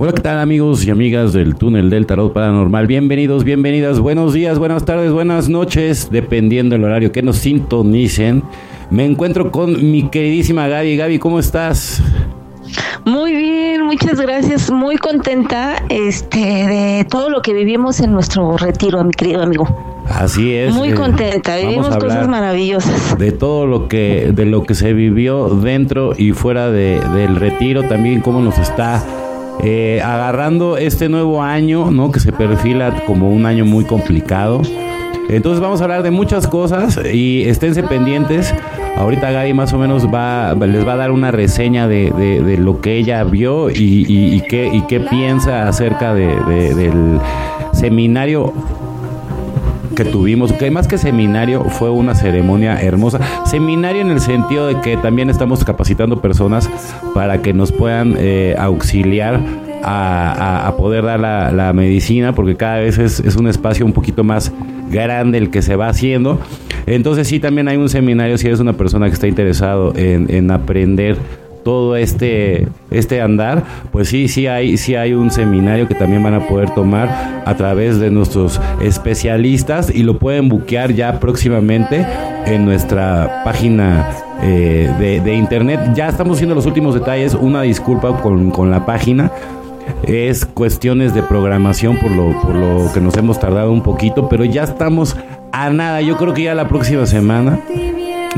Hola, ¿qué tal amigos y amigas del túnel del tarot paranormal? Bienvenidos, bienvenidas, buenos días, buenas tardes, buenas noches, dependiendo del horario que nos sintonicen. Me encuentro con mi queridísima Gaby. Gaby, ¿cómo estás? Muy bien, muchas gracias. Muy contenta este, de todo lo que vivimos en nuestro retiro, mi querido amigo. Así es. Muy eh, contenta, vivimos cosas maravillosas. De todo lo que, de lo que se vivió dentro y fuera de- del retiro, también cómo nos está eh, agarrando este nuevo año, ¿no? Que se perfila como un año muy complicado. Entonces vamos a hablar de muchas cosas y esténse pendientes. Ahorita Gaby más o menos va, les va a dar una reseña de, lo que ella vio y, y- y qué, y qué piensa acerca de- del seminario que tuvimos, que más que seminario fue una ceremonia hermosa. Seminario en el sentido de que también estamos capacitando personas para que nos puedan eh, auxiliar a, poder dar la, medicina, porque cada vez es, un espacio un poquito más grande el que se va haciendo. Entonces sí, también hay un seminario si eres una persona que está interesado en aprender todo este este andar, pues sí, sí hay, sí hay un seminario que también van a poder tomar a través de nuestros especialistas y lo pueden buquear ya próximamente en nuestra página eh, de, de internet. Ya estamos haciendo los últimos detalles, una disculpa con, con la página. Es cuestiones de programación por lo, por lo que nos hemos tardado un poquito, pero ya estamos a nada. Yo creo que ya la próxima semana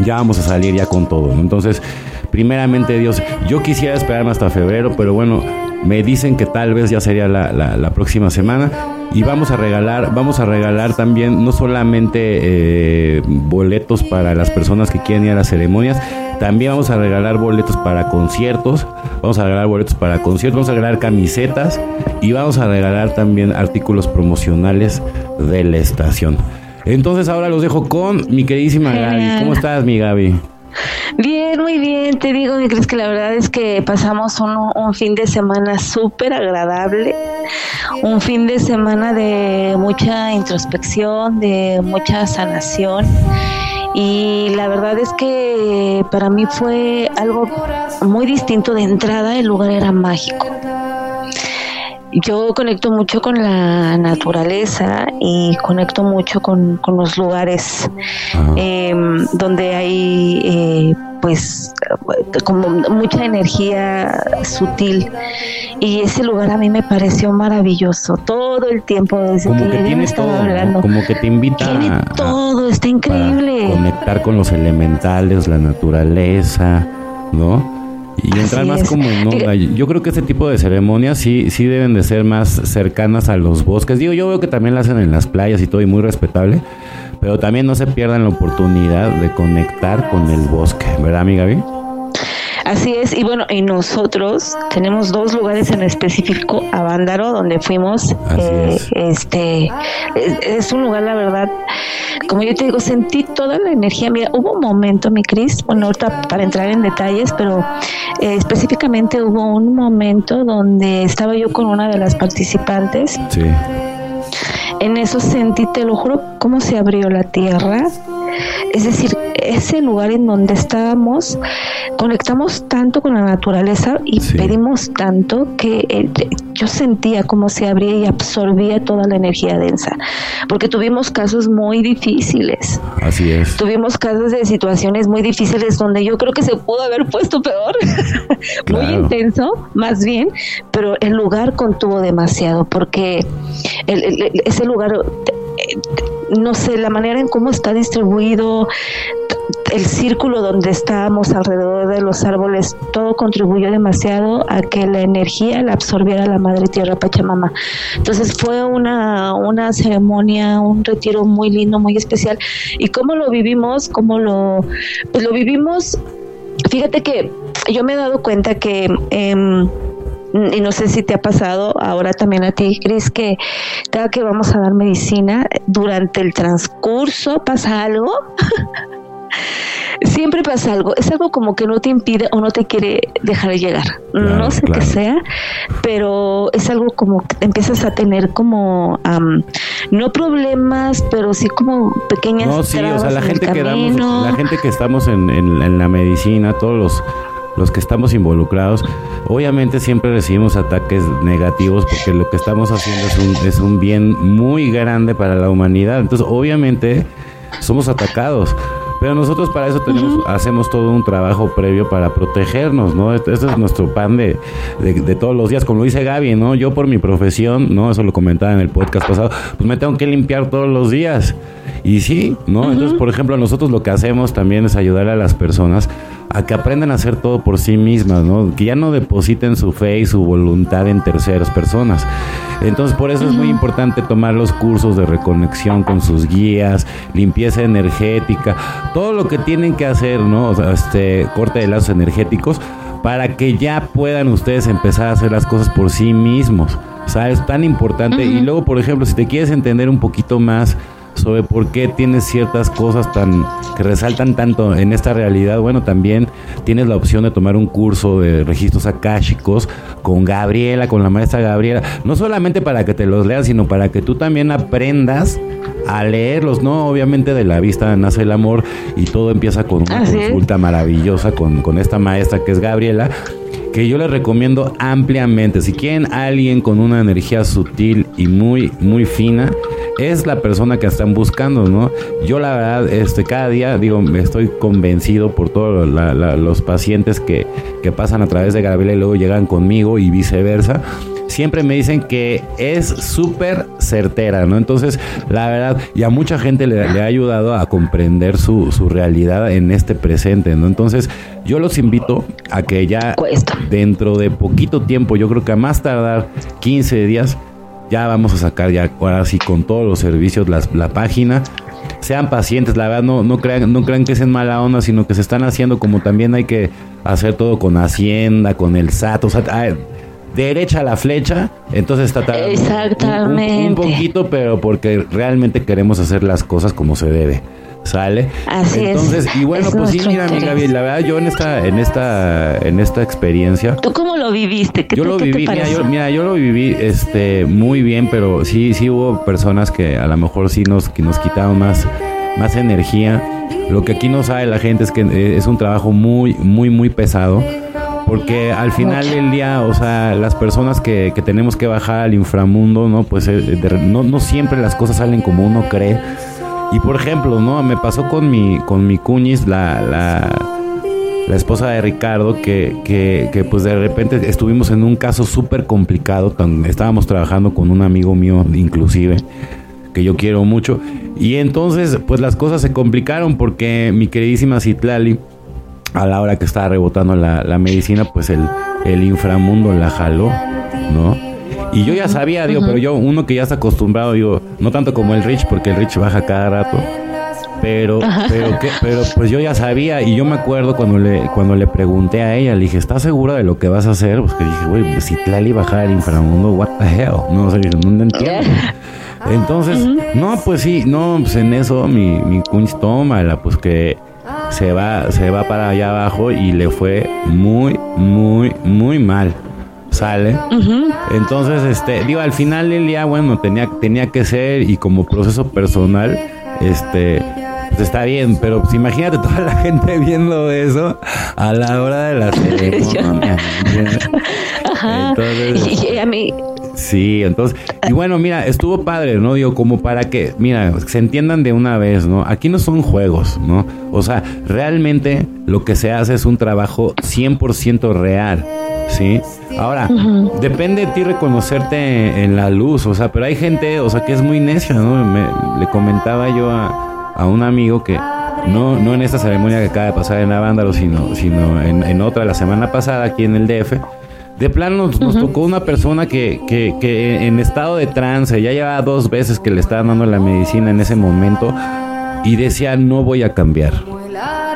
ya vamos a salir ya con todo. Entonces, primeramente Dios, yo quisiera esperarme hasta febrero, pero bueno, me dicen que tal vez ya sería la, la- la próxima semana. Y vamos a regalar, vamos a regalar también no solamente eh, boletos para las personas que quieren ir a las ceremonias, también vamos a regalar boletos para conciertos, vamos a regalar boletos para conciertos, vamos a regalar camisetas y vamos a regalar también artículos promocionales de la estación. Entonces ahora los dejo con mi queridísima Gaby. ¿Cómo estás, mi Gaby? Bien, muy bien. Te digo, mi Cris, que la verdad es que pasamos un, un fin de semana súper agradable. Un fin de semana de mucha introspección, de mucha sanación. Y la verdad es que para mí fue algo muy distinto de entrada. El lugar era mágico. Yo conecto mucho con la naturaleza y conecto mucho con, con los lugares Ajá. eh, donde hay eh, pues como mucha energía sutil. Y ese lugar a mí me pareció maravilloso todo el tiempo. Desde como que, que llegué me tiene estaba todo, hablando. Como que te invita tiene a- todo está increíble. conectar con los elementales, la naturaleza, ¿no? Y entrar más como en onda. Yo creo que ese tipo de ceremonias sí, sí deben de ser más cercanas a los bosques. Digo, yo veo que también la hacen en las playas y todo, y muy respetable. Pero también no se pierdan la oportunidad de conectar con el bosque, ¿verdad, mi Gaby? Así es, y bueno, y nosotros tenemos dos lugares en específico, Avándaro, donde fuimos. Eh, es. Este es, es un lugar, la verdad, como yo te digo, sentí toda la energía. Mira, hubo un momento, mi Cris, bueno, ahorita para entrar en detalles, pero eh, específicamente hubo un momento donde estaba yo con una de las participantes. Sí. En eso sentí, te lo juro, cómo se abrió la tierra. Es decir, ese lugar en donde estábamos, conectamos tanto con la naturaleza y Sí. pedimos tanto que eh, yo sentía cómo se abría y absorbía toda la energía densa. Porque tuvimos casos muy difíciles. Así es. Tuvimos casos de situaciones muy difíciles donde yo creo que se pudo haber puesto peor, muy intenso, más bien, pero el lugar contuvo demasiado porque el- el- el- ese lugar, eh, no sé, la manera en cómo está distribuido, el círculo donde estábamos alrededor de los árboles, todo contribuyó demasiado a que la energía la absorbiera la Madre Tierra Pachamama. Entonces fue una, una ceremonia, un retiro muy lindo, muy especial. ¿Y cómo lo vivimos? ¿Cómo lo, pues lo vivimos? Fíjate que yo me he dado cuenta que... em, y no sé si te ha pasado ahora también a ti, Cris, que cada que vamos a dar medicina, durante el transcurso pasa algo. Siempre pasa algo, es algo como que no te impide o no te quiere dejar llegar. Claro, no sé claro. qué sea, pero es algo como que empiezas a tener como, am, no problemas, pero sí como pequeñas No, sí, o sea, la gente que damos, camino. la gente que estamos en, en- en la medicina, todos los los que estamos involucrados, obviamente siempre recibimos ataques negativos porque lo que estamos haciendo es un, es un bien muy grande para la humanidad. Entonces, obviamente, somos atacados. Pero nosotros para eso tenemos, hacemos todo un trabajo previo para protegernos, ¿no? Este, este es nuestro pan de, de, todos los días, como lo dice Gaby, ¿no? Yo por mi profesión, ¿no? Eso lo comentaba en el podcast pasado, pues me tengo que limpiar todos los días. Y sí, ¿no? Entonces, por ejemplo, nosotros lo que hacemos también es ayudar a las personas a que aprendan a hacer todo por sí mismas, ¿no? Que ya no depositen su fe y su voluntad en terceras personas. Entonces, por eso es muy importante tomar los cursos de reconexión con sus guías, limpieza energética, todo lo que tienen que hacer, ¿no? O sea, este corte de lazos energéticos para que ya puedan ustedes empezar a hacer las cosas por sí mismos. O sea, es tan importante. Y luego, por ejemplo, si te quieres entender un poquito más sobre por qué tienes ciertas cosas tan que resaltan tanto en esta realidad, bueno, también tienes la opción de tomar un curso de registros akáshicos con Gabriela, con la maestra Gabriela, no solamente para que te los leas, sino para que tú también aprendas a leerlos, ¿no? Obviamente de la vista nace el amor y todo empieza con una consulta maravillosa con, con esta maestra que es Gabriela que yo les recomiendo ampliamente. Si quieren alguien con una energía sutil y muy, muy fina, es la persona que están buscando, ¿no? Yo la verdad, este, cada día, digo, estoy convencido por todos los pacientes que, que pasan a través de Gabriela y luego llegan conmigo y viceversa siempre me dicen que es súper certera, ¿no? Entonces, la verdad, y a mucha gente le, ha ayudado a comprender su, su, realidad en este presente, ¿no? Entonces, yo los invito a que ya dentro de poquito tiempo, yo creo que a más tardar 15 días, ya vamos a sacar ya ahora sí con todos los servicios la página. Sean pacientes, la verdad no, no crean, no crean que es en mala onda, sino que se están haciendo como también hay que hacer todo con Hacienda, con el SAT, o sea, derecha la flecha, entonces está tardando Exactamente. un, poquito, pero porque realmente queremos hacer las cosas como se debe. ¿Sale? Así Entonces, y bueno, pues sí, mira, mi Gaby, la verdad, yo en esta, en esta, en esta experiencia. ¿Tú cómo lo viviste? yo lo viví, mira yo, mira, yo lo viví este muy bien, pero sí, sí hubo personas que a lo mejor sí nos, que nos quitaron más, más energía. Lo que aquí no sabe la gente es que eh, es un trabajo muy, muy, muy pesado. Porque al final del día, o sea, las personas que, que tenemos que bajar al inframundo, ¿no? Pues eh, no, no siempre las cosas salen como uno cree y por ejemplo, ¿no? Me pasó con mi, con mi cuñis, la, la, la esposa de Ricardo, que, que, pues de repente estuvimos en un caso súper complicado. estábamos trabajando con un amigo mío, inclusive, que yo quiero mucho. Y entonces, pues las cosas se complicaron porque mi queridísima Citlali, a la hora que estaba rebotando la, la medicina, pues el, el inframundo la jaló, ¿no? Y yo ya sabía, digo, pero yo, uno que ya está acostumbrado, digo, no tanto como el Rich, porque el Rich baja cada rato. Pero, pero, pero pues yo ya sabía y yo me acuerdo cuando le, cuando le pregunté a ella, le dije, ¿estás segura de lo que vas a hacer? Pues que dije, güey, pues si Tlali baja al inframundo, what the hell? No, sé, no entiendo. Entonces, no, pues sí, no, pues en eso mi, mi kunst tómala, pues que se va, se va para allá abajo y le fue muy, muy, muy mal sale. Entonces, este, digo, al final del día, bueno, tenía, tenía que ser y como proceso personal, este, pues está bien, pero pues imagínate toda la gente viendo eso a la hora de la ceremonia. Entonces, y a mí, Sí, entonces, y bueno, mira, estuvo padre, ¿no? Digo, como para que, mira, se entiendan de una vez, ¿no? Aquí no son juegos, ¿no? O sea, realmente lo que se hace es un trabajo 100% real, ¿sí? Ahora, depende de ti reconocerte en la luz, o sea, pero hay gente, o sea, que es muy necia, ¿no? Me, le comentaba yo a, a, un amigo que no, no en esta ceremonia que acaba de pasar en Avándaro, sino, sino en, en otra la semana pasada aquí en el DF, de plano nos, tocó una persona que, que, que, en estado de trance, ya llevaba dos veces que le estaban dando la medicina en ese momento y decía, no voy a cambiar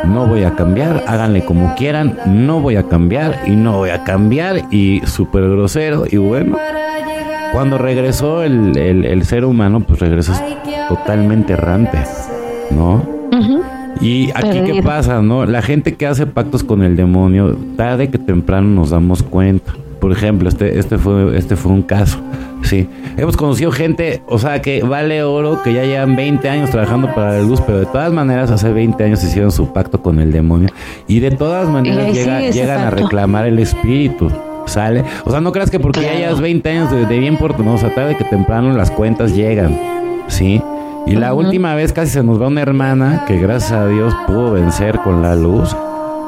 no voy a cambiar, háganle como quieran, no voy a cambiar y no voy a cambiar y súper grosero y bueno, cuando regresó el, el, ser humano, pues regresó totalmente errante, ¿no? Y aquí qué pasa, ¿no? La gente que hace pactos con el demonio, tarde que temprano nos damos cuenta. Por ejemplo, este, este fue, este fue un caso, ¿sí? Hemos conocido gente, o sea, que vale oro, que ya llevan 20 años trabajando para la luz, pero de todas maneras hace 20 años hicieron su pacto con el demonio y de todas maneras llegan a reclamar el espíritu. ¿Sale? O sea, no creas que porque ya llevas 20 años de, bien por no, o sea, tarde que temprano las cuentas llegan, ¿sí? Y la última vez casi se nos va una hermana que gracias a Dios pudo vencer con la luz,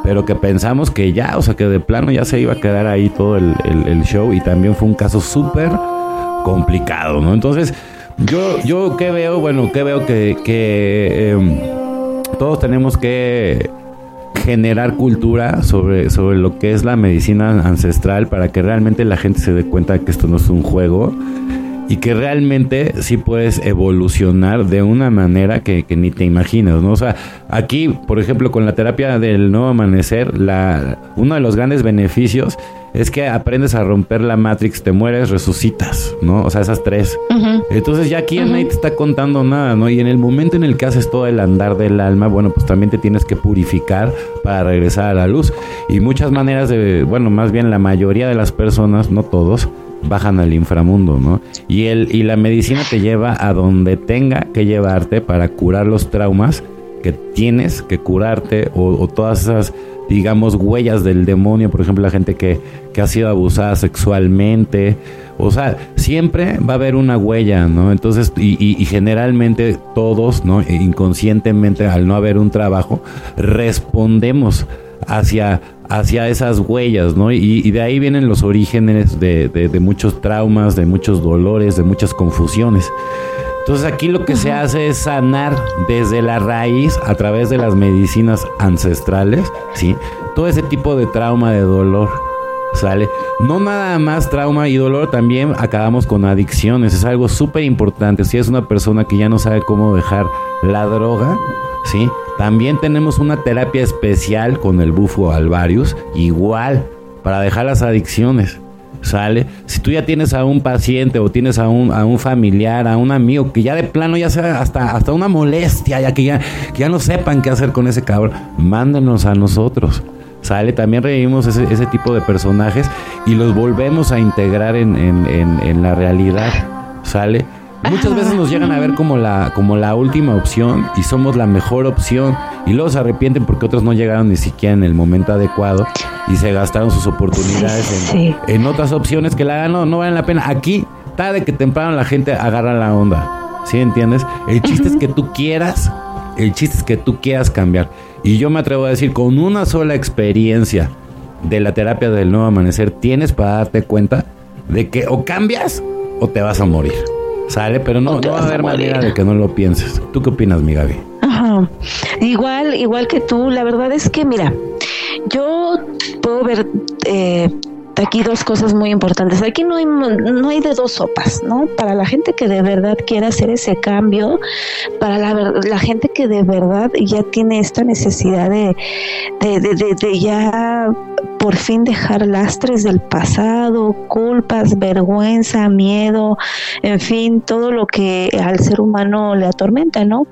pero que pensamos que ya, o sea, que de plano ya se iba a quedar ahí todo el, show y también fue un caso súper complicado, ¿no? Entonces, yo, yo qué veo, bueno, qué veo que, que em, todos tenemos que generar cultura sobre, sobre lo que es la medicina ancestral para que realmente la gente se dé cuenta de que esto no es un juego y que realmente sí puedes evolucionar de una manera que, ni te imaginas, ¿no? O sea, aquí, por ejemplo, con la terapia del nuevo amanecer, la, uno de los grandes beneficios es que aprendes a romper la Matrix, te mueres, resucitas, ¿no? O sea, esas tres. Entonces ya aquí nadie te está contando nada, ¿no? Y en el momento en el que haces todo el andar del alma, bueno, pues también te tienes que purificar para regresar a la luz. Y muchas maneras de, bueno, más bien la mayoría de las personas, no todos, bajan al inframundo, ¿no? Y, el, y la medicina te lleva a donde tenga que llevarte para curar los traumas que tienes que curarte o, todas esas, digamos, huellas del demonio, por ejemplo, la gente que, que ha sido abusada sexualmente, o sea, siempre va a haber una huella, ¿no? Entonces, y, y, generalmente todos, ¿no? Inconscientemente, al no haber un trabajo, respondemos hacia hacia esas huellas, ¿no? Y, de ahí vienen los orígenes de, de, muchos traumas, de muchos dolores, de muchas confusiones. Entonces aquí lo que se hace es sanar desde la raíz a través de las medicinas ancestrales, ¿sí? Todo ese tipo de trauma, de dolor, ¿sale? No nada más trauma y dolor, también acabamos con adicciones, es algo súper importante. Si es una persona que ya no sabe cómo dejar la droga, ¿sí? También tenemos una terapia especial con el bufo alvarius, igual, para dejar las adicciones. ¿Sale? Si tú ya tienes a un paciente o tienes a un, a un familiar, a un amigo que ya de plano ya sea hasta, hasta una molestia, ya que ya, ya no sepan qué hacer con ese cabrón, mándenos a nosotros. ¿Sale? También revivimos ese, ese tipo de personajes y los volvemos a integrar en, en, en, en la realidad. ¿Sale? Muchas veces nos llegan a ver como la, como la última opción y somos la mejor opción y luego se arrepienten porque otros no llegaron ni siquiera en el momento adecuado y se gastaron sus oportunidades en, otras opciones que la no, no valen la pena. Aquí, tarde que temprano la gente agarra la onda. ¿Sí entiendes? El chiste es que tú quieras, el chiste es que tú quieras cambiar. Y yo me atrevo a decir, con una sola experiencia de la terapia del nuevo amanecer, tienes para darte cuenta de que o cambias o te vas a morir. Sale, pero no, no va a haber manera de que no lo pienses. ¿Tú qué opinas, mi Gaby? Ajá. Igual, igual que tú, la verdad es que, mira, yo puedo ver eh, aquí dos cosas muy importantes. Aquí no hay, no hay de dos sopas, ¿no? Para la gente que de verdad quiere hacer ese cambio, para la, la gente que de verdad ya tiene esta necesidad de, de, de, de ya por fin dejar lastres del pasado, culpas, vergüenza, miedo, en fin, todo lo que al ser humano le atormenta, ¿no?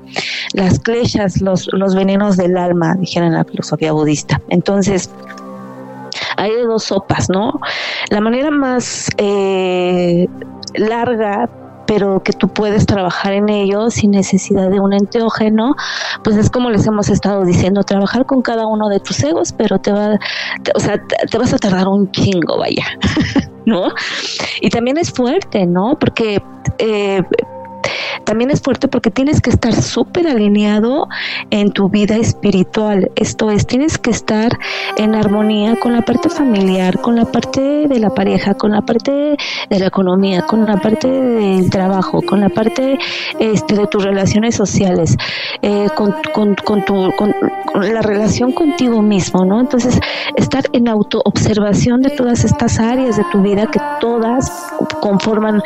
Las kleshas, los, los venenos del alma, dijeron en la filosofía budista. Entonces, hay dos sopas, ¿no? La manera más eh, larga pero que tú puedes trabajar en ello sin necesidad de un enteógeno, pues es como les hemos estado diciendo, trabajar con cada uno de tus egos, pero te va, o sea, te, vas a tardar un chingo, vaya, ¿no? Y también es fuerte, ¿no? Porque eh, también es fuerte porque tienes que estar súper alineado en tu vida espiritual. Esto es, tienes que estar en armonía con la parte familiar, con la parte de la pareja, con la parte de la economía, con la parte del trabajo, con la parte este, de tus relaciones sociales, eh, con, con, tu, con la relación contigo mismo, ¿no? Entonces, estar en autoobservación de todas estas áreas de tu vida que todas conforman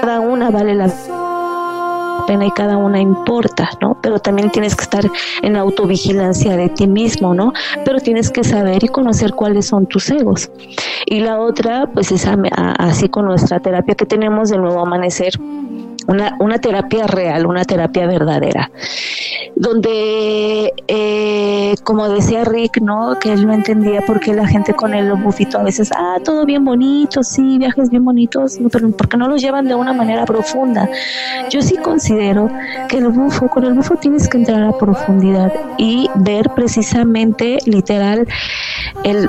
cada una vale la pena y cada una importa, ¿no? Pero también tienes que estar en autovigilancia de ti mismo, ¿no? Pero tienes que saber y conocer cuáles son tus egos. Y la otra, pues es así con nuestra terapia que tenemos de nuevo amanecer una, una terapia real, una terapia verdadera, donde, eh, como decía Rick, ¿no? Que él no entendía por qué la gente con el bufito a veces, ah, todo bien bonito, sí, viajes bien bonitos, pero porque no los llevan de una manera profunda. Yo sí considero que el bufo, con el bufo tienes que entrar a profundidad y ver precisamente, literal, el,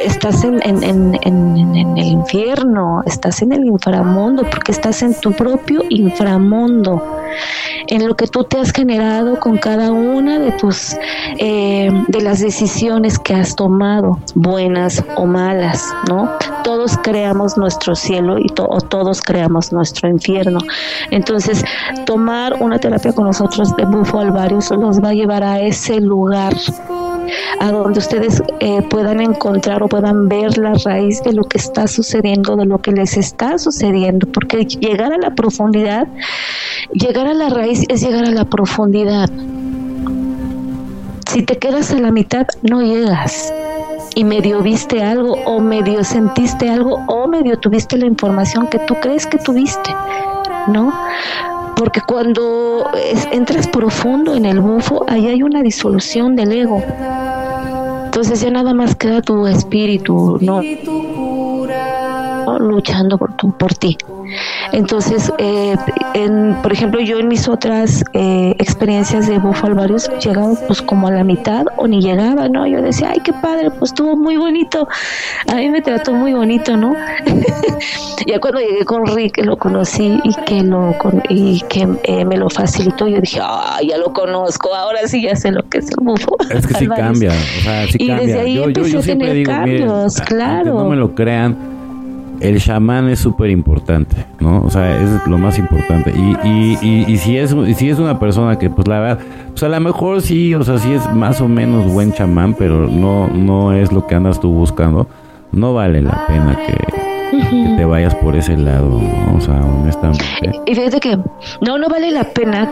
estás en, en, en, en, el infierno, estás en el inframundo, porque estás en tu propio inframundo, en lo que tú te has generado con cada una de tus, eh, de las decisiones que has tomado, buenas o malas, ¿no? Todos creamos nuestro cielo y todos creamos nuestro infierno. Entonces, tomar una terapia con nosotros de Bufo Alvarius nos va a llevar a ese lugar a donde ustedes eh, puedan encontrar o puedan ver la raíz de lo que está sucediendo, de lo que les está sucediendo, porque llegar a la profundidad, llegar a la raíz es llegar a la profundidad. Si te quedas a la mitad, no llegas y medio viste algo o medio sentiste algo o medio tuviste la información que tú crees que tuviste, ¿no? Porque cuando entras profundo en el bufo, ahí hay una disolución del ego. Entonces ya nada más queda tu espíritu, ¿no? Luchando por, tu, por ti. Entonces, eh, en, por ejemplo, yo en mis otras eh, experiencias de Bufo Alvarius llegaba pues como a la mitad o ni llegaba, ¿no? Yo decía, ay, qué padre, pues estuvo muy bonito. A mí me trató muy bonito, ¿no? ya cuando llegué con Rick, lo conocí y que, lo, y que eh, me lo facilitó, yo dije, ah, ya lo conozco, ahora sí ya sé lo que es el Bufo. Es que sí cambia, o sea, sí y desde ahí empecé a tener cambios, claro. No me lo crean el chamán es súper importante, ¿no? O sea, es lo más importante. Y, y, y, si es si es una persona que, pues la verdad, pues a lo mejor sí, o sea, sí es más o menos buen chamán, pero no, no es lo que andas tú buscando, no vale la pena que, te vayas por ese lado, ¿no? O sea, honestamente. Y fíjate que no, no vale la pena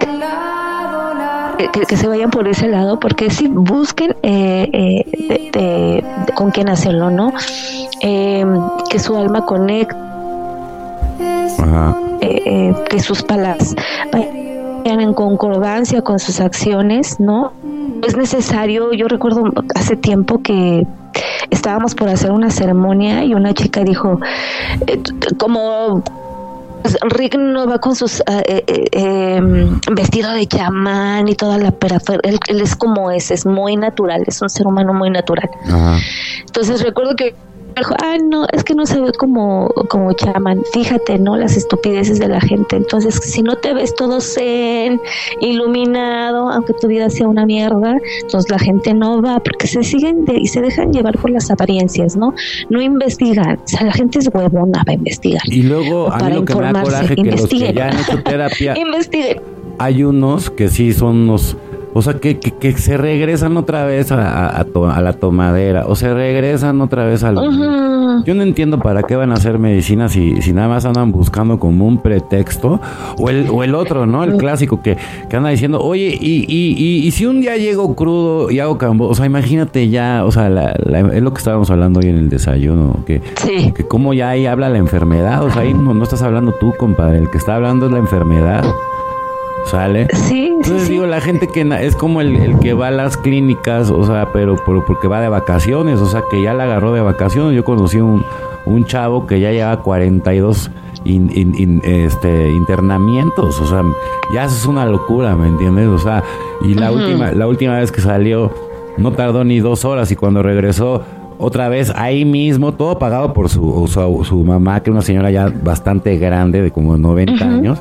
que, se vayan por ese lado, porque si busquen eh, eh, con quién hacerlo, ¿no? Eh, que su alma conecte, que sus palabras vayan en concordancia con sus acciones, ¿no? Es necesario, yo recuerdo hace tiempo que estábamos por hacer una ceremonia y una chica dijo, como pues, Rick no va con sus uh, eh, em, vestido de chamán y toda la perafernalia. Él, él, es como es, es muy natural, es un ser humano muy natural. Entonces recuerdo que ah, no, es que no se ve como, como chaman. Fíjate, ¿no? Las estupideces de la gente. Entonces, si no te ves todo zen, iluminado, aunque tu vida sea una mierda, entonces la gente no va, porque se siguen y se dejan llevar por las apariencias, ¿no? No investigan. O sea, la gente es huevona para investigar. Y luego, a mí lo que me da coraje que los que ya han hecho terapia, investiguen. Hay unos que sí son unos o sea, que, que, se regresan otra vez a, a, la tomadera, o se regresan otra vez al... Yo no entiendo para qué van a hacer medicina si, si nada más andan buscando como un pretexto, o el, o el otro, ¿no? El clásico que, que anda diciendo, oye, y, y, y, si un día llego crudo y hago cambo, o sea, imagínate ya, o sea, es lo que estábamos hablando hoy en el desayuno, que, que como ya ahí habla la enfermedad, o sea, ahí no, no estás hablando tú, compadre, el que está hablando es la enfermedad. ¿Sale? Sí. Entonces digo, la gente que es como el, que va a las clínicas, o sea, pero, porque va de vacaciones, o sea, que ya la agarró de vacaciones. Yo conocí un, un chavo que ya lleva 42 este, internamientos, o sea, ya es una locura, ¿me entiendes? O sea, y la, última, la última vez que salió no tardó ni dos horas y cuando regresó otra vez ahí mismo, todo pagado por su, su, mamá, que es una señora ya bastante grande, de como 90 años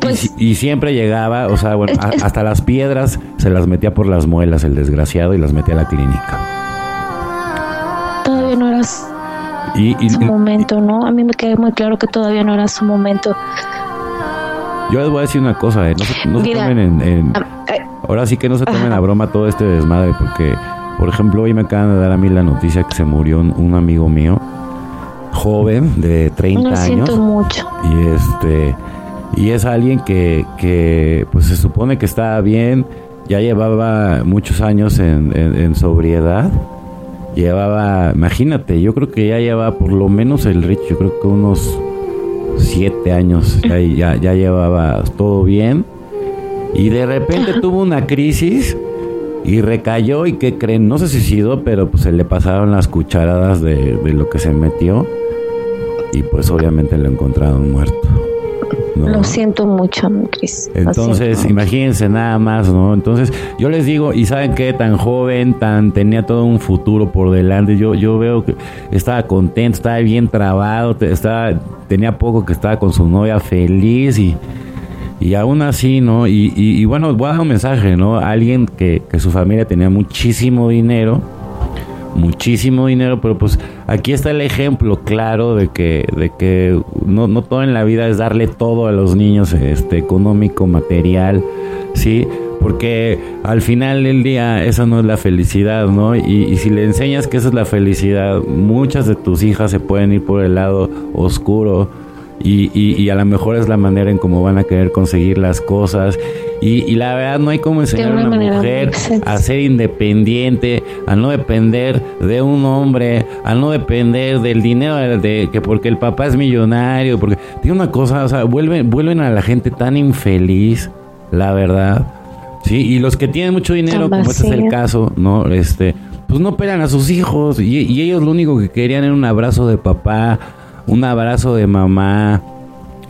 pues y, siempre llegaba, o sea, bueno, hasta las piedras se las metía por las muelas el desgraciado y las metía a la clínica. Todavía no era su momento, ¿no? A mí me queda muy claro que todavía no era su momento. Yo les voy a decir una cosa, eh, no, se, tomen en, eh, ahora sí que no se tomen a broma todo este desmadre, porque, por ejemplo, hoy me acaban de dar a mí la noticia que se murió un, amigo mío, joven, de 30 años. Siento mucho. Y este y es alguien que, que pues se supone que estaba bien, ya llevaba muchos años en, sobriedad, llevaba, imagínate, yo creo que ya llevaba por lo menos el Rich, yo creo que unos siete años, ya, ya, llevaba todo bien. Y de repente tuvo una crisis y recayó y que creen, no se suicidó, pero pues se le pasaron las cucharadas de, de lo que se metió y pues obviamente lo encontraron muerto. Lo siento mucho, Cris. Entonces, imagínense nada más, ¿no? Entonces, yo les digo, y saben que tan joven, tan tenía todo un futuro por delante. Yo, yo veo que estaba contento, estaba bien trabado, estaba, tenía poco que estaba con su novia feliz y, y aún así, ¿no? Y, y, bueno, voy a dar un mensaje, ¿no? Alguien que, que su familia tenía muchísimo dinero muchísimo dinero, pero pues aquí está el ejemplo claro de que, de que no, no todo en la vida es darle todo a los niños, este, económico, material, ¿sí? Porque al final del día esa no es la felicidad, ¿no? Y, y, si le enseñas que esa es la felicidad, muchas de tus hijas se pueden ir por el lado oscuro y, y, a lo mejor es la manera en cómo van a querer conseguir las cosas. Y, la verdad no hay como enseñar a una mujer a ser independiente, a no depender de un hombre, a no depender del dinero de, que porque el papá es millonario, porque tiene una cosa, o sea, vuelven, vuelven a la gente tan infeliz, la verdad. Sí, y los que tienen mucho dinero, como este es el caso, ¿no? Este, pues no operan a sus hijos y, y ellos lo único que querían era un abrazo de papá un abrazo de mamá,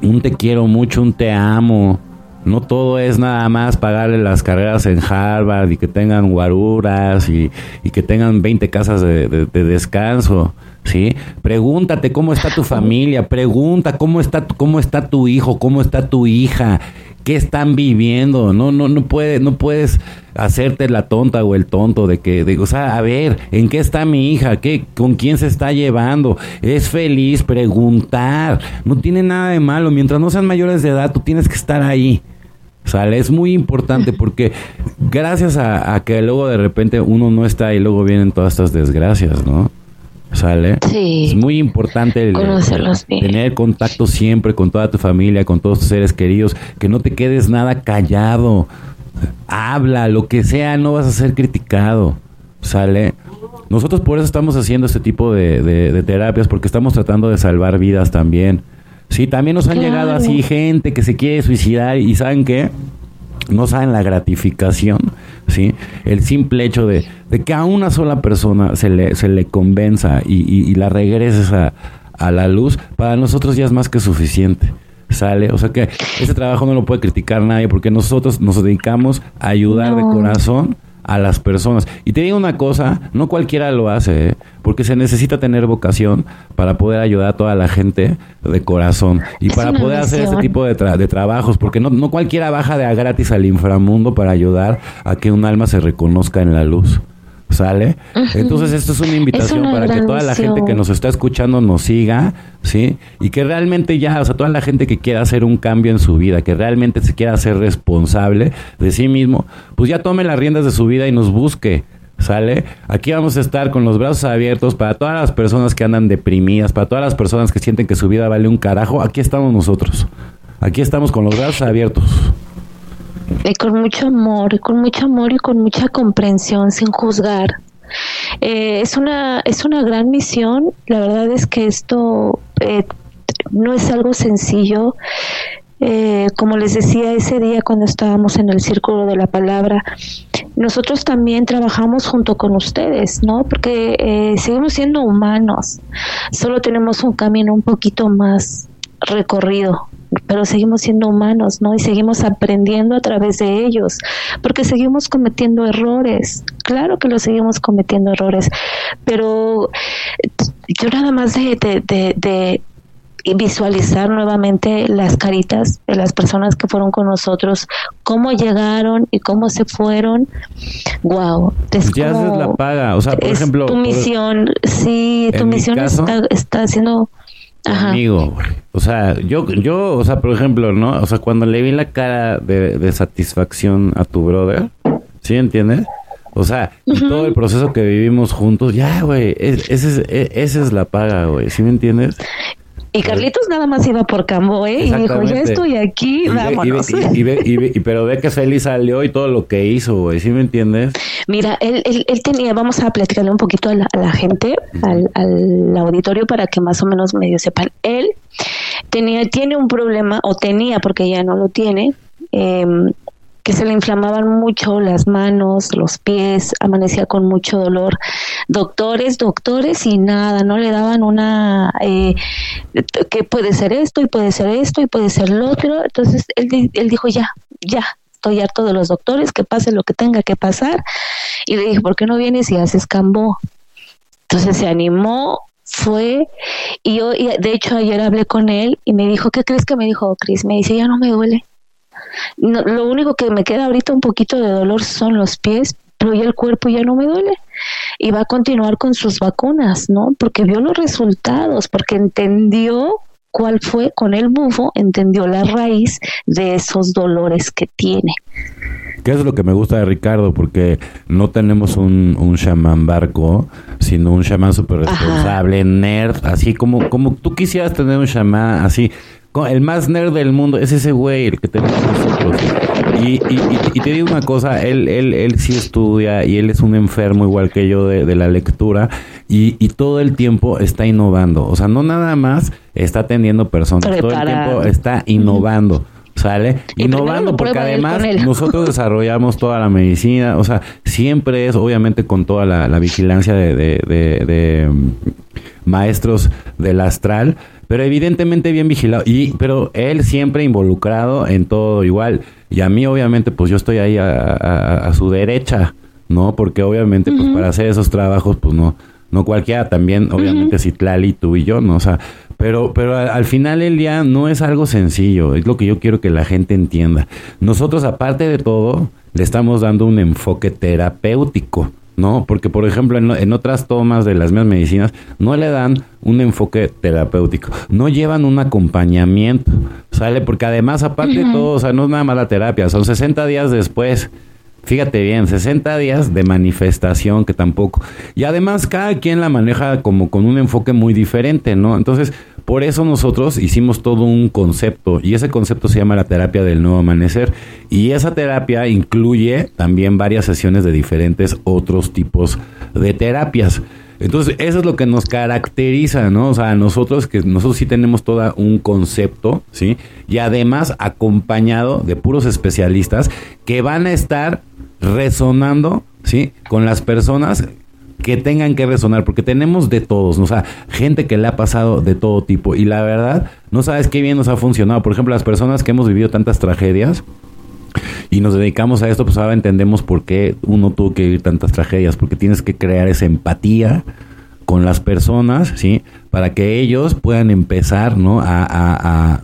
un te quiero mucho, un te amo. No todo es nada más pagarle las carreras en Harvard y que tengan guaruras y, que tengan 20 casas de, de descanso. ¿sí? Pregúntate cómo está tu familia, pregunta cómo está, cómo está tu hijo, cómo está tu hija, qué están viviendo. No, no, no puedes, no puedes hacerte la tonta o el tonto de que, de, o sea, a ver, ¿en qué está mi hija? ¿Qué, ¿Con quién se está llevando? Es feliz preguntar. No tiene nada de malo. Mientras no sean mayores de edad, tú tienes que estar ahí. ¿Sale? Es muy importante porque gracias a, a que luego de repente uno no está y luego vienen todas estas desgracias, ¿no? ¿Sale? Sí. Es muy importante tener contacto siempre con toda tu familia, con todos tus seres queridos, que no te quedes nada callado. Habla, lo que sea, no vas a ser criticado. ¿Sale? Nosotros por eso estamos haciendo este tipo de, terapias, porque estamos tratando de salvar vidas también. Sí, también nos han llegado así gente que se quiere suicidar y ¿saben qué? No saben la gratificación, ¿sí? El simple hecho de, que a una sola persona se le, se le convenza y, la regreses a, a, la luz, para nosotros ya es más que suficiente. ¿Sale? O sea que ese trabajo no lo puede criticar nadie porque nosotros nos dedicamos a ayudar de corazón a las personas. Y te digo una cosa, no cualquiera lo hace, ¿eh? porque se necesita tener vocación para poder ayudar a toda la gente de corazón y para poder hacer este tipo de, de trabajos, porque no, no cualquiera baja de a gratis al inframundo para ayudar a que un alma se reconozca en la luz. ¿Sale? Entonces, esto es una invitación para que toda la gente que nos está escuchando nos siga, ¿sí? Y que realmente ya, o sea, toda la gente que quiera hacer un cambio en su vida, que realmente se quiera ser responsable de sí mismo, pues ya tome las riendas de su vida y nos busque. ¿Sale? Aquí vamos a estar con los brazos abiertos para todas las personas que andan deprimidas, para todas las personas que sienten que su vida vale un carajo. Aquí estamos nosotros. Aquí estamos con los brazos abiertos. Y con mucho amor, con mucho amor y con mucha comprensión, sin juzgar. Eh, es una es una gran misión. La verdad es que esto eh, no es algo sencillo. Eh, como les decía ese día cuando estábamos en el círculo de la palabra, nosotros también trabajamos junto con ustedes, ¿no? Porque seguimos siendo humanos, solo tenemos un camino un poquito más recorrido pero seguimos siendo humanos, ¿no? Y seguimos aprendiendo a través de ellos, porque seguimos cometiendo errores. Claro que lo seguimos cometiendo errores, pero yo nada más de, de, de, visualizar nuevamente las caritas de las personas que fueron con nosotros, cómo llegaron y cómo se fueron. Wow, es ya la paga, o sea, por ejemplo, tu misión, sí, tu misión está, está amigo, O sea, yo, yo, o sea, por ejemplo, ¿no? O sea, cuando le vi la cara de, satisfacción a tu brother, ¿sí entiendes? O sea, todo el proceso que vivimos juntos, ya, güey, esa es, e, esa es la paga, güey, ¿sí me entiendes? Y Carlitos nada más iba por Cambo, ¿eh? Y dijo, ya estoy aquí, vámonos. Y, pero ve que Feli salió y todo lo que hizo, güey, ¿sí me entiendes? Mira, él, él, él tenía, vamos a platicarle un poquito a la, gente, al, al, auditorio, para que más o menos medio sepan. Él tenía, tiene un problema, o tenía, porque ya no lo tiene, eh, que se le inflamaban mucho las manos, los pies, amanecía con mucho dolor. Doctores, doctores y nada, no le daban una, eh, que puede ser esto y puede ser esto y puede ser lo otro. Entonces él, él dijo, ya, ya, estoy harto de los doctores, que pase lo que tenga que pasar. Y le dije, ¿por qué no vienes y haces cambo? Entonces se animó, fue y yo, y de hecho ayer hablé con él y me dijo, ¿qué crees que me dijo Cris? Me dice, ya no me duele lo único que me queda ahorita un poquito de dolor son los pies, pero ya el cuerpo ya no me duele. Y va a continuar con sus vacunas, ¿no? Porque vio los resultados, porque entendió cuál fue con el bufo, entendió la raíz de esos dolores que tiene. ¿Qué es lo que me gusta de Ricardo? Porque no tenemos un, un chamán barco, sino un chamán súper responsable, nerd, así como, como tú quisieras tener un chamán así el más nerd del mundo es ese güey, el que tenemos nosotros. Y, y, te digo una cosa, él, él, él sí estudia y él es un enfermo igual que yo de, la lectura y, y, todo el tiempo está innovando. O sea, no nada más está atendiendo personas, todo el tiempo está innovando. ¿Sale? Innovando, porque además nosotros desarrollamos toda la medicina, o sea, siempre es, obviamente, con toda la, vigilancia de, de, de mm, maestros del astral, pero evidentemente bien vigilado. Y, pero él siempre involucrado en todo igual. Y a mí, obviamente, pues yo estoy ahí a, su derecha, ¿no? Porque obviamente, pues para hacer esos trabajos, pues no, no cualquiera. También, obviamente, si Tlali, tú y yo, ¿no? O sea, pero, pero al, final el día no es algo sencillo. Es lo que yo quiero que la gente entienda. Nosotros, aparte de todo, le estamos dando un enfoque terapéutico. ¿No? Porque, por ejemplo, en, otras tomas de las mismas medicinas no le dan un enfoque terapéutico, no llevan un acompañamiento, ¿sale? Porque además, aparte de todo, o sea, no es nada más la terapia, son 60 días después. Fíjate bien, 60 días de manifestación que tampoco. Y además cada quien la maneja como con un enfoque muy diferente, ¿no? Entonces, por eso nosotros hicimos todo un concepto y ese concepto se llama la terapia del nuevo amanecer y esa terapia incluye también varias sesiones de diferentes otros tipos de terapias. Entonces, eso es lo que nos caracteriza, ¿no? O sea, nosotros que nosotros sí tenemos todo un concepto, ¿sí? Y además acompañado de puros especialistas que van a estar resonando, ¿sí? Con las personas que tengan que resonar, porque tenemos de todos, o sea, gente que le ha pasado de todo tipo. Y la verdad, no sabes qué bien nos ha funcionado. Por ejemplo, las personas que hemos vivido tantas tragedias y nos dedicamos a esto, pues ahora entendemos por qué uno tuvo que vivir tantas tragedias, porque tienes que crear esa empatía con las personas, ¿sí? Para que ellos puedan empezar, ¿no? A, a,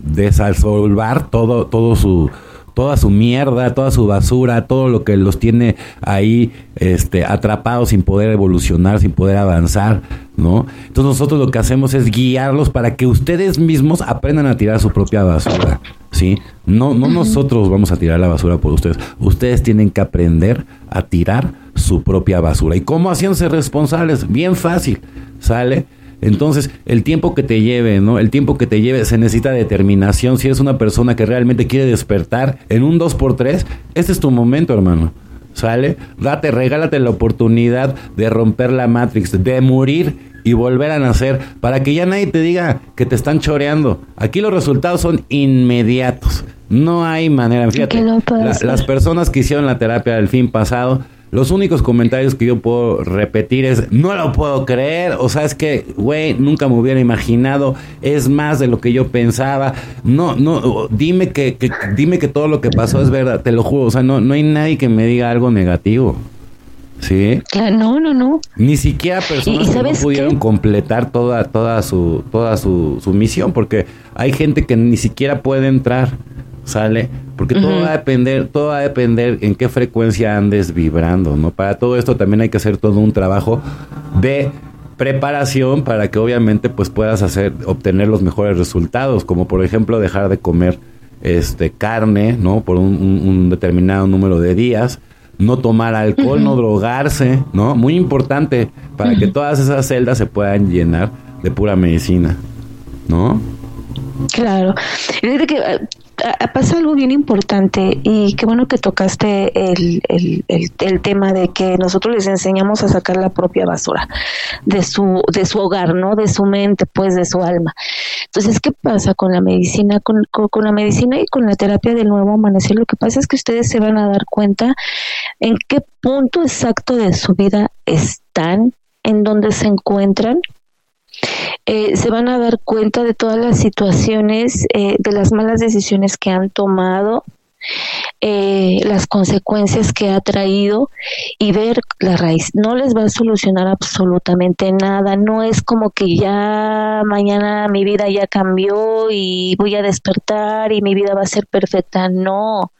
todo, todo su toda su mierda, toda su basura, todo lo que los tiene ahí este, atrapados sin poder evolucionar, sin poder avanzar, ¿no? Entonces nosotros lo que hacemos es guiarlos para que ustedes mismos aprendan a tirar su propia basura, ¿sí? No, no nosotros vamos a tirar la basura por ustedes, ustedes tienen que aprender a tirar su propia basura. ¿Y cómo haciéndose responsables? Bien fácil, ¿sale? Entonces, el tiempo que te lleve, ¿no? El tiempo que te lleve se necesita determinación. Si eres una persona que realmente quiere despertar en un 2x3, este es tu momento, hermano. ¿Sale? Date, regálate la oportunidad de romper la Matrix, de morir y volver a nacer, para que ya nadie te diga que te están choreando. Aquí los resultados son inmediatos. No hay manera. Fíjate, las personas que hicieron la terapia del fin pasado los únicos comentarios que yo puedo repetir es, no lo puedo creer, o sea, es que, güey, nunca me hubiera imaginado, es más de lo que yo pensaba. No, no, dime que, dime que todo lo que pasó es verdad, te lo juro, o sea, no, no hay nadie que me diga algo negativo. ¿Sí? Claro, no, no, no. Ni siquiera personas que no pudieron completar toda, toda su, toda su, su misión, porque hay gente que ni siquiera puede entrar. ¿Sale? Porque todo va a depender, todo va a depender en qué frecuencia andes vibrando, ¿no? Para todo esto también hay que hacer todo un trabajo de preparación para que obviamente pues puedas hacer obtener los mejores resultados, como por ejemplo dejar de comer este carne, ¿no? Por un, determinado número de días, no tomar alcohol, no drogarse, ¿no? Muy importante para que todas esas celdas se puedan llenar de pura medicina. ¿no? Claro. Fíjate que pasa algo bien importante y qué bueno que tocaste el, el, el, tema de que nosotros les enseñamos a sacar la propia basura de su, de su hogar, ¿no? De su mente, pues, de su alma. Entonces, ¿qué pasa con la medicina? Con, con, la medicina y con la terapia del nuevo amanecer, lo que pasa es que ustedes se van a dar cuenta en qué punto exacto de su vida están, en dónde se encuentran eh, se van a dar cuenta de todas las situaciones, eh, de las malas decisiones que han tomado, eh, las consecuencias que ha traído y ver la raíz. No les va a solucionar absolutamente nada. No es como que ya mañana mi vida ya cambió y voy a despertar y mi vida va a ser perfecta. No.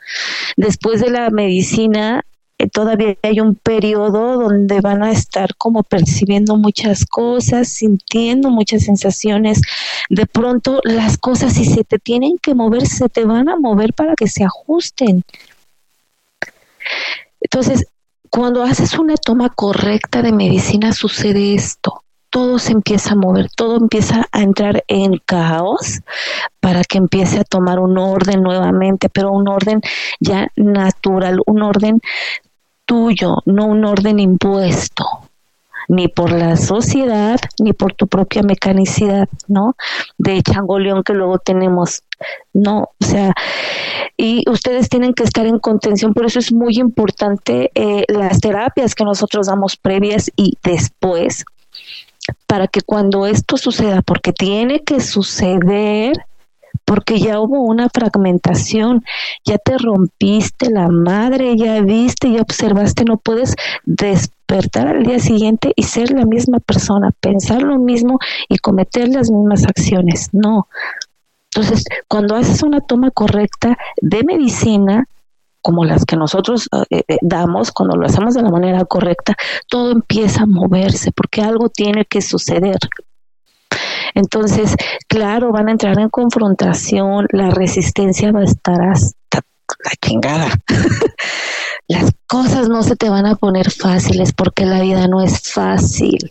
Después de la medicina todavía hay un periodo donde van a estar como percibiendo muchas cosas, sintiendo muchas sensaciones. De pronto las cosas si se te tienen que mover, se te van a mover para que se ajusten. Entonces, cuando haces una toma correcta de medicina sucede esto. Todo se empieza a mover, todo empieza a entrar en caos para que empiece a tomar un orden nuevamente, pero un orden ya natural, un orden tuyo, no un orden impuesto, ni por la sociedad, ni por tu propia mecanicidad, ¿no? De changoleón que luego tenemos, no, o sea, y ustedes tienen que estar en contención, por eso es muy importante eh, las terapias que nosotros damos previas y después, para que cuando esto suceda, porque tiene que suceder, porque ya hubo una fragmentación, ya te rompiste la madre, ya viste, ya observaste, no puedes despertar al día siguiente y ser la misma persona, pensar lo mismo y cometer las mismas acciones, no. Entonces, cuando haces una toma correcta de medicina, como las que nosotros eh, eh, damos, cuando lo hacemos de la manera correcta, todo empieza a moverse porque algo tiene que suceder. Entonces, claro, van a entrar en confrontación, la resistencia va a estar hasta la chingada. Las cosas no se te van a poner fáciles porque la vida no es fácil,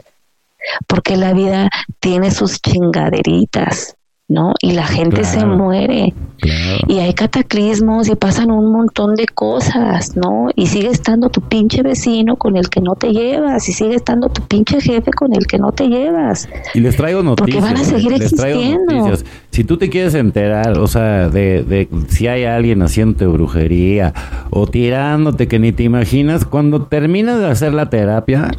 porque la vida tiene sus chingaderitas. ¿No? Y la gente se muere. Y hay cataclismos y pasan un montón de cosas, ¿no? Y sigue estando tu pinche vecino con el que no te llevas, y sigue estando tu pinche jefe con el que no te llevas. Y les traigo noticias. Porque van a seguir existiendo. Si tú te quieres enterar, o sea, de, de si hay alguien haciéndote brujería o tirándote que ni te imaginas, cuando terminas de hacer la terapia,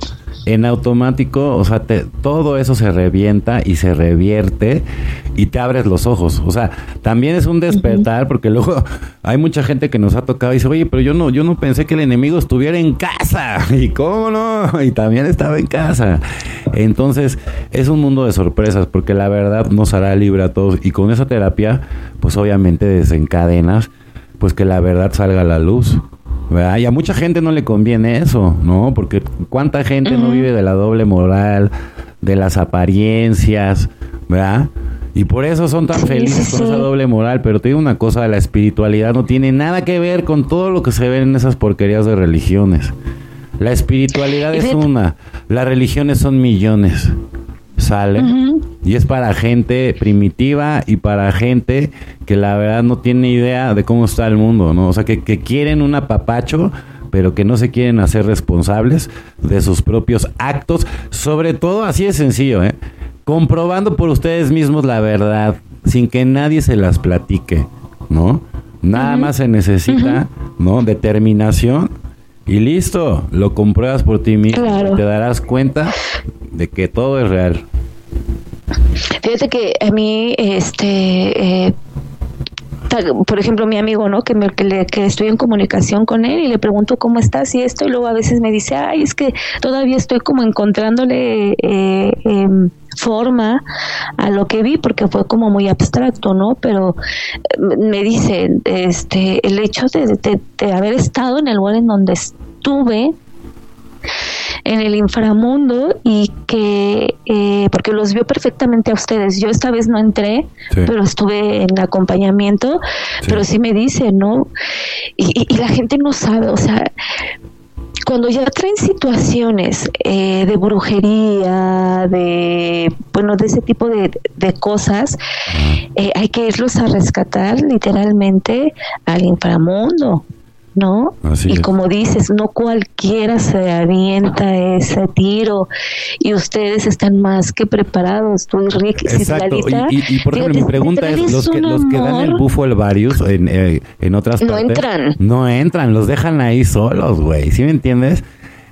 en automático, o sea, todo eso se revienta y se revierte y te abres los ojos. O sea, también es un despertar porque luego hay mucha gente que nos ha tocado y dice, oye, pero yo no, yo no pensé que el enemigo estuviera en casa. ¿Y cómo no? Y también estaba en casa. Entonces, es un mundo de sorpresas porque la verdad nos hará libre a todos. Y con esa terapia, pues obviamente desencadenas, pues que la verdad salga a la luz. Y a mucha gente no le conviene eso, ¿no? Porque cuánta gente no vive de la doble moral, de las apariencias, ¿verdad? Y por eso son tan felices con esa doble moral. Pero te digo una cosa, la espiritualidad no tiene nada que ver con todo lo que se ve en esas porquerías de religiones. La espiritualidad es una, las religiones son millones sale y es para gente primitiva y para gente que la verdad no tiene idea de cómo está el mundo, ¿no? O sea, que, que quieren un apapacho pero que no se quieren hacer responsables de sus propios actos, sobre todo así de sencillo, ¿eh? comprobando por ustedes mismos la verdad, sin que nadie se las platique, ¿no? Nada más se necesita, ¿no? Determinación y listo, lo compruebas por ti mismo, te darás cuenta de que todo es real. Fíjate que a mí, este, eh, por ejemplo, mi amigo, ¿no? Que, me, que, estoy en comunicación con él y le pregunto cómo estás y esto, y luego a veces me dice, ay, es que todavía estoy como encontrándole eh, em, forma a lo que vi porque fue como muy abstracto, ¿no? Pero eh, me dice, este, el hecho de, de haber estado en el lugar en donde estuve, en el inframundo y que, eh, porque los vio perfectamente a ustedes. Yo esta vez no entré, pero estuve en acompañamiento, pero sí me dice, ¿no? Y, la gente no sabe, o sea, cuando ya traen situaciones eh, de brujería, de, bueno, de ese tipo de, cosas, eh, hay que irlos a rescatar literalmente al inframundo. ¿No? y como dices, no cualquiera se avienta ese tiro y ustedes están más que preparados, tú y Rick. Exacto, y, por ejemplo, mi pregunta es, los que, los que dan el bufo el varios en, eh, en otras no partes... No entran. No entran, los dejan ahí solos, güey, ¿sí me entiendes?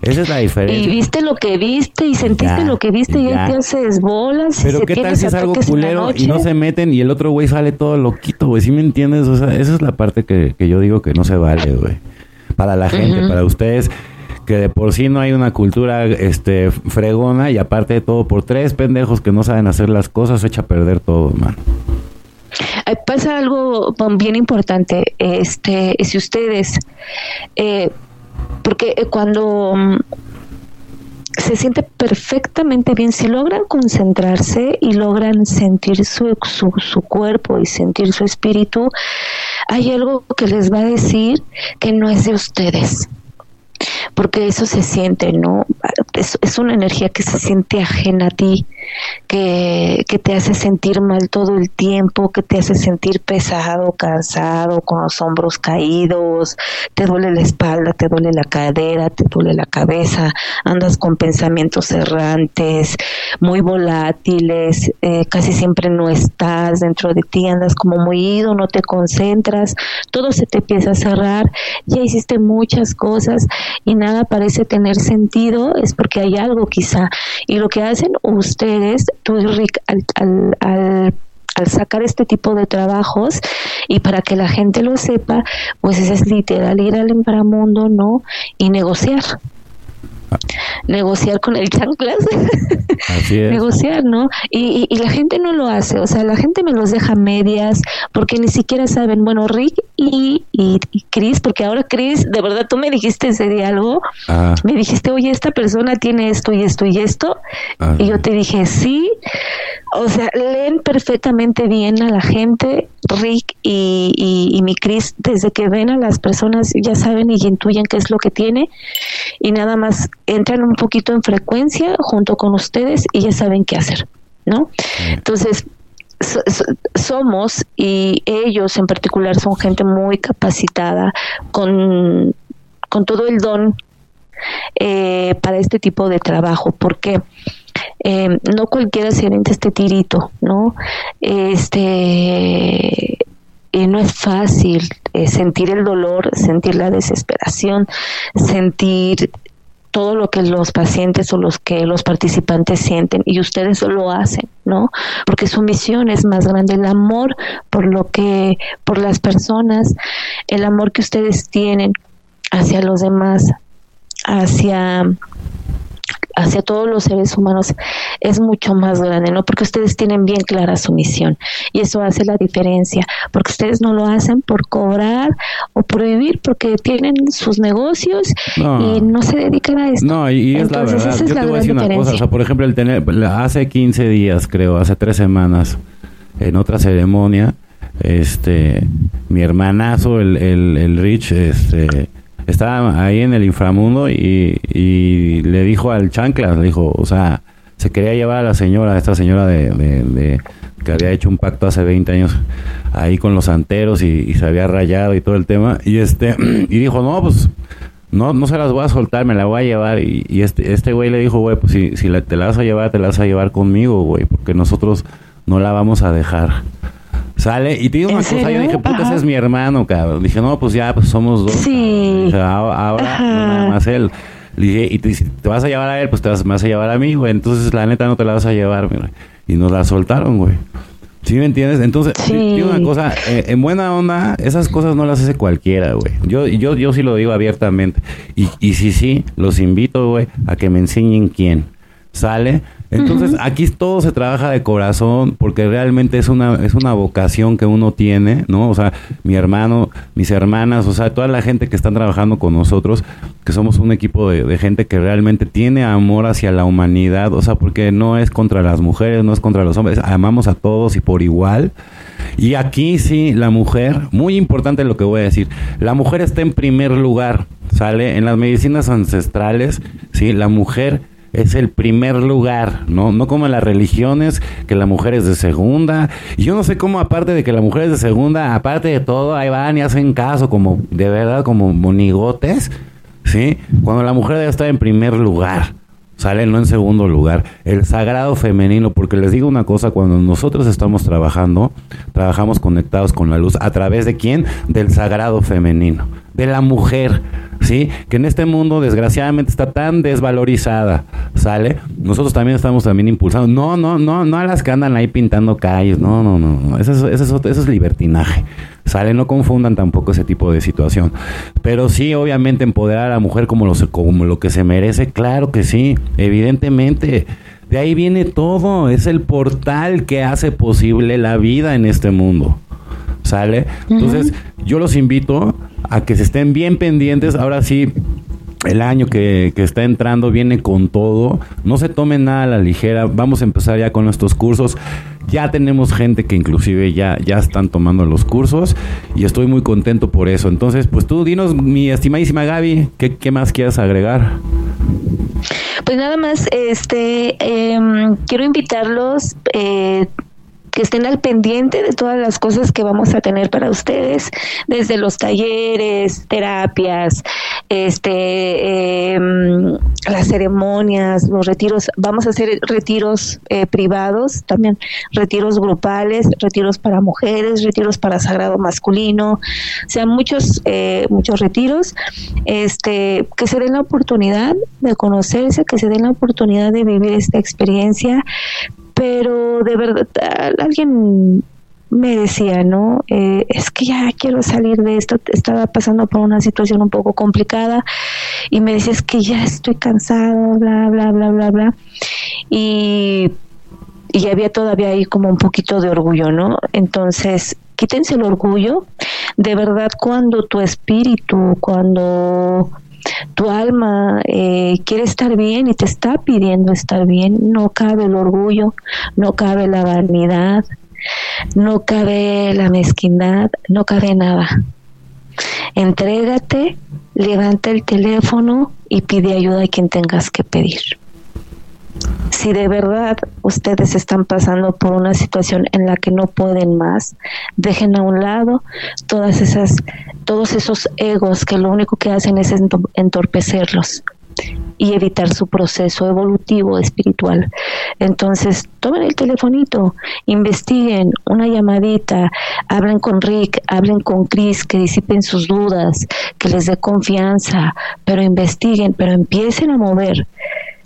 Esa es la diferencia. Y viste lo que viste y sentiste lo que viste y ya te haces bolas. Pero qué tal si es algo culero y no se meten y el otro güey sale todo loquito, güey. ¿Sí me entiendes? O sea, esa es la parte que, yo digo que no se vale, güey. Para la gente, para ustedes que de por sí no hay una cultura este fregona y aparte de todo por tres pendejos que no saben hacer las cosas echa a perder todo, man. Pasa algo bien importante, este, si ustedes eh, porque eh, cuando mm, se siente perfectamente bien, si logran concentrarse y logran sentir su, su, cuerpo y sentir su espíritu, hay algo que les va a decir que no es de ustedes porque eso se siente, ¿no? Es, es, una energía que se siente ajena a ti, que, que te hace sentir mal todo el tiempo, que te hace sentir pesado, cansado, con los hombros caídos, te duele la espalda, te duele la cadera, te duele la cabeza, andas con pensamientos errantes, muy volátiles, eh, casi siempre no estás dentro de ti, andas como muy ido, no te concentras, todo se te empieza a cerrar, ya hiciste muchas cosas y nada parece tener sentido, es porque hay algo quizá. Y lo que hacen ustedes, tú y Rick, al, al, al sacar este tipo de trabajos y para que la gente lo sepa, pues es literal ir al inframundo, ¿no? Y negociar negociar con el chanclas, negociar, ¿no? Y, y, la gente no lo hace, o sea, la gente me los deja medias porque ni siquiera saben, bueno, Rick y, y, Chris, porque ahora Chris, de verdad tú me dijiste ese diálogo, me dijiste, oye, esta persona tiene esto y esto y esto, y yo te dije, sí, o sea, leen perfectamente bien a la gente, Rick y, y, mi Chris, desde que ven a las personas ya saben y intuyen qué es lo que tiene y nada más entran un poquito en frecuencia junto con ustedes y ya saben qué hacer, ¿no? Entonces, somos y ellos en particular son gente muy capacitada con, con todo el don eh, para este tipo de trabajo. porque eh, no cualquiera se este tirito, ¿no? Este y no es fácil eh, sentir el dolor, sentir la desesperación, sentir todo lo que los pacientes o los que los participantes sienten y ustedes lo hacen, ¿no? Porque su misión es más grande, el amor por lo que, por las personas, el amor que ustedes tienen hacia los demás, hacia hacia todos los seres humanos es mucho más grande, ¿no? Porque ustedes tienen bien clara su misión y eso hace la diferencia, porque ustedes no lo hacen por cobrar o por vivir, porque tienen sus negocios y no se dedican a esto. No, y, es la verdad. Yo te voy a decir una cosa, o sea, por ejemplo, el tener, hace 15 días, creo, hace tres semanas, en otra ceremonia, este, mi hermanazo, el, el, el Rich, este estaba ahí en el inframundo y, y le dijo al chanclas, le dijo, o sea, se quería llevar a la señora, esta señora de, de, que había hecho un pacto hace 20 años ahí con los santeros y, se había rayado y todo el tema. Y este y dijo no pues no no se las voy a soltar me la voy a llevar y, y este este güey le dijo güey pues si, si te la vas a llevar te la vas a llevar conmigo güey porque nosotros no la vamos a dejar Sale, y te digo una cosa, yo dije, puta, ese es mi hermano, cabrón. Dije, no, pues ya, pues somos dos. Sí. ahora, nada más él. Le dije, y si te vas a llevar a él, pues te vas, a llevar a mí, güey. Entonces, la neta, no te la vas a llevar, güey. Y nos la soltaron, güey. ¿Sí me entiendes? Entonces, sí. digo una cosa, eh, en buena onda, esas cosas no las hace cualquiera, güey. Yo, yo, yo sí lo digo abiertamente. Y, y sí, sí, los invito, güey, a que me enseñen quién. ¿Sale? Entonces, aquí todo se trabaja de corazón porque realmente es una, es una vocación que uno tiene, ¿no? O sea, mi hermano, mis hermanas, o sea, toda la gente que están trabajando con nosotros, que somos un equipo de, gente que realmente tiene amor hacia la humanidad, o sea, porque no es contra las mujeres, no es contra los hombres, amamos a todos y por igual. Y aquí sí, la mujer, muy importante lo que voy a decir, la mujer está en primer lugar. sale en las medicinas ancestrales, sí, la mujer es el primer lugar, ¿no? No como en las religiones, que la mujer es de segunda. Y yo no sé cómo, aparte de que la mujer es de segunda, aparte de todo, ahí van y hacen caso, como de verdad, como monigotes, ¿sí? Cuando la mujer debe estar en primer lugar sale no en segundo lugar, el sagrado femenino, porque les digo una cosa, cuando nosotros estamos trabajando, trabajamos conectados con la luz, ¿a través de quién? Del sagrado femenino, de la mujer, ¿sí? Que en este mundo desgraciadamente está tan desvalorizada, ¿sale? Nosotros también estamos también impulsando, no, no, no, no a las que andan ahí pintando calles, no, no, no, eso es, eso es, eso es libertinaje. ¿Sale? No confundan tampoco ese tipo de situación. Pero sí, obviamente, empoderar a la mujer como lo, como lo que se merece, claro que sí, evidentemente. De ahí viene todo, es el portal que hace posible la vida en este mundo. ¿Sale? Entonces, yo los invito a que se estén bien pendientes. Ahora sí, el año que, que, está entrando viene con todo. No se tomen nada a la ligera. Vamos a empezar ya con nuestros cursos. Ya tenemos gente que inclusive ya, ya están tomando los cursos y estoy muy contento por eso. Entonces, pues tú dinos, mi estimadísima Gaby, ¿qué, qué más quieres agregar? Pues nada más, este, eh, quiero invitarlos. Eh, que estén al pendiente de todas las cosas que vamos a tener para ustedes, desde los talleres, terapias, este, eh, las ceremonias, los retiros. Vamos a hacer retiros eh, privados, también retiros grupales, retiros para mujeres, retiros para sagrado masculino, o sea, muchos, eh, muchos retiros, este, que se den la oportunidad de conocerse, que se den la oportunidad de vivir esta experiencia pero de verdad alguien me decía, ¿no? Eh, es que ya quiero salir de esto, estaba pasando por una situación un poco complicada y me decía, que ya estoy cansado, bla, bla, bla, bla, bla. Y, y había todavía ahí como un poquito de orgullo, ¿no? Entonces, quítense el orgullo. De verdad, cuando tu espíritu, cuando tu alma eh, quiere estar bien y te está pidiendo estar bien, no cabe el orgullo, no cabe la vanidad, no cabe la mezquindad, no cabe nada. Entrégate, levanta el teléfono y pide ayuda a quien tengas que pedir si de verdad ustedes están pasando por una situación en la que no pueden más, dejen a un lado todas esas, todos esos egos que lo único que hacen es entorpecerlos y evitar su proceso evolutivo espiritual. Entonces, tomen el telefonito, investiguen una llamadita, hablen con Rick, hablen con Chris, que disipen sus dudas, que les dé confianza, pero investiguen, pero empiecen a mover.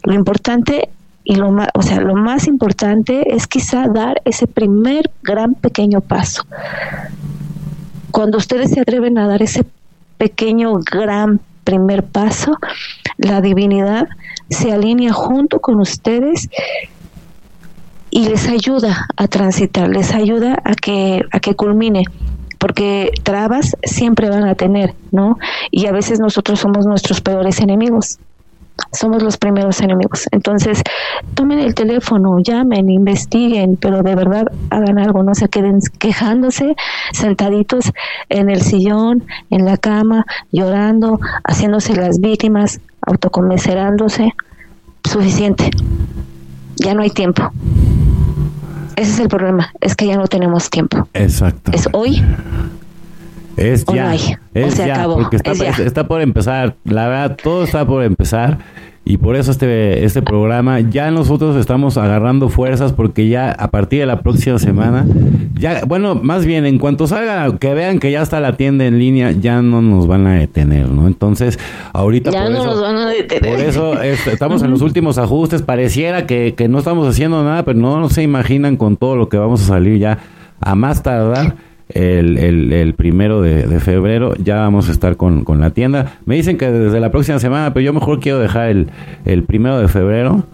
Lo importante y lo más, o sea, lo más importante es quizá dar ese primer gran pequeño paso. Cuando ustedes se atreven a dar ese pequeño gran primer paso, la divinidad se alinea junto con ustedes y les ayuda a transitar, les ayuda a que a que culmine porque trabas siempre van a tener, ¿no? Y a veces nosotros somos nuestros peores enemigos somos los primeros enemigos. Entonces, tomen el teléfono, llamen, investiguen, pero de verdad hagan algo, no se queden quejándose, sentaditos en el sillón, en la cama, llorando, haciéndose las víctimas, autoconmiserándose. Suficiente. Ya no hay tiempo. Ese es el problema, es que ya no tenemos tiempo. Exacto. Es hoy es ya. Es ya, porque está, está por empezar. La verdad, todo está por empezar. Y por eso este, este programa, ya nosotros estamos agarrando fuerzas porque ya a partir de la próxima semana, ya, bueno, más bien en cuanto salga, que vean que ya está la tienda en línea, ya no nos van a detener, ¿no? Entonces, ahorita ya no nos van a detener. Por eso estamos en los últimos ajustes, pareciera que, que no estamos haciendo nada, pero no, no se imaginan con todo lo que vamos a salir ya a más tardar el, el, el primero de, febrero ya vamos a estar con, con, la tienda. Me dicen que desde la próxima semana, pero yo mejor quiero dejar el, el primero de febrero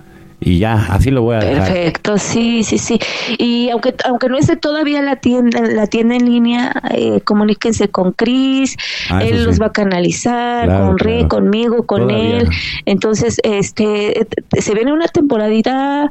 y ya, así lo voy a dejar. Perfecto, sí, sí, sí. Y aunque aunque no esté todavía la tienda la tienda en línea, eh, comuníquense con Chris, ah, él los va a canalizar, con Rey, conmigo, con él. Entonces, este se viene una temporadita,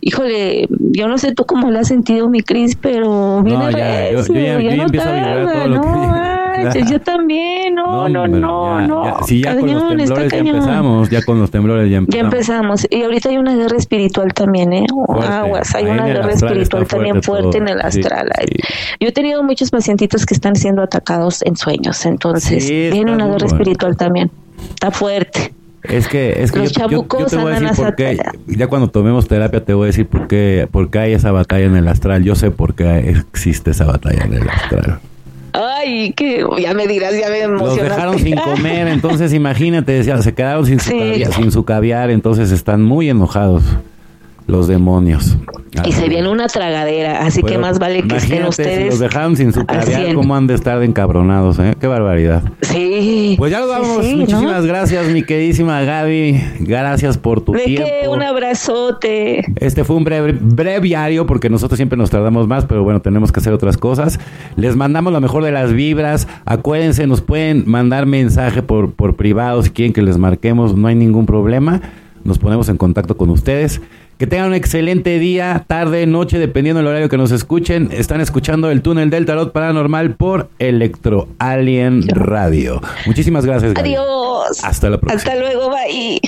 híjole, yo no sé tú cómo lo has sentido mi Chris, pero viene no, ya, yo, ya, empiezo a todo lo que manches, yo también, no, no, no, no. Ya con los temblores ya empezamos, ya con los temblores ya empezamos. Ya empezamos, y ahorita hay una guerra espiritual también, ¿eh? Aguas, hay una guerra espiritual también fuerte en el astral. Yo he tenido muchos pacientitos que están siendo atacados en sueños, entonces viene una guerra espiritual también, está fuerte. Es que, es que yo, te voy a decir por qué, ya cuando tomemos terapia te voy a decir por qué, por qué hay esa batalla en el astral. Yo sé por qué existe esa batalla en el astral. Ay, que ya me dirás, ya me emocionaste. Los dejaron sin comer, entonces imagínate, se quedaron sin, su caviar, sin su caviar, entonces están muy enojados los demonios. Y se viene una tragadera, así que más vale que estén ustedes. Si los dejaron sin su caviar, ¿cómo han de estar encabronados? Eh? Qué barbaridad. Sí. Pues ya lo vamos. Muchísimas gracias, mi queridísima Gaby. Gracias por tu tiempo. un abrazote. Este fue un breve, breviario, porque nosotros siempre nos tardamos más, pero bueno, tenemos que hacer otras cosas. Les mandamos lo mejor de las vibras. Acuérdense, nos pueden mandar mensaje por, por privado si quieren que les marquemos, no hay ningún problema. Nos ponemos en contacto con ustedes. Que tengan un excelente día, tarde, noche, dependiendo del horario que nos escuchen. Están escuchando el túnel del tarot paranormal por Electro Alien Radio. Muchísimas gracias. Adiós. Hasta la próxima. Hasta luego, bye.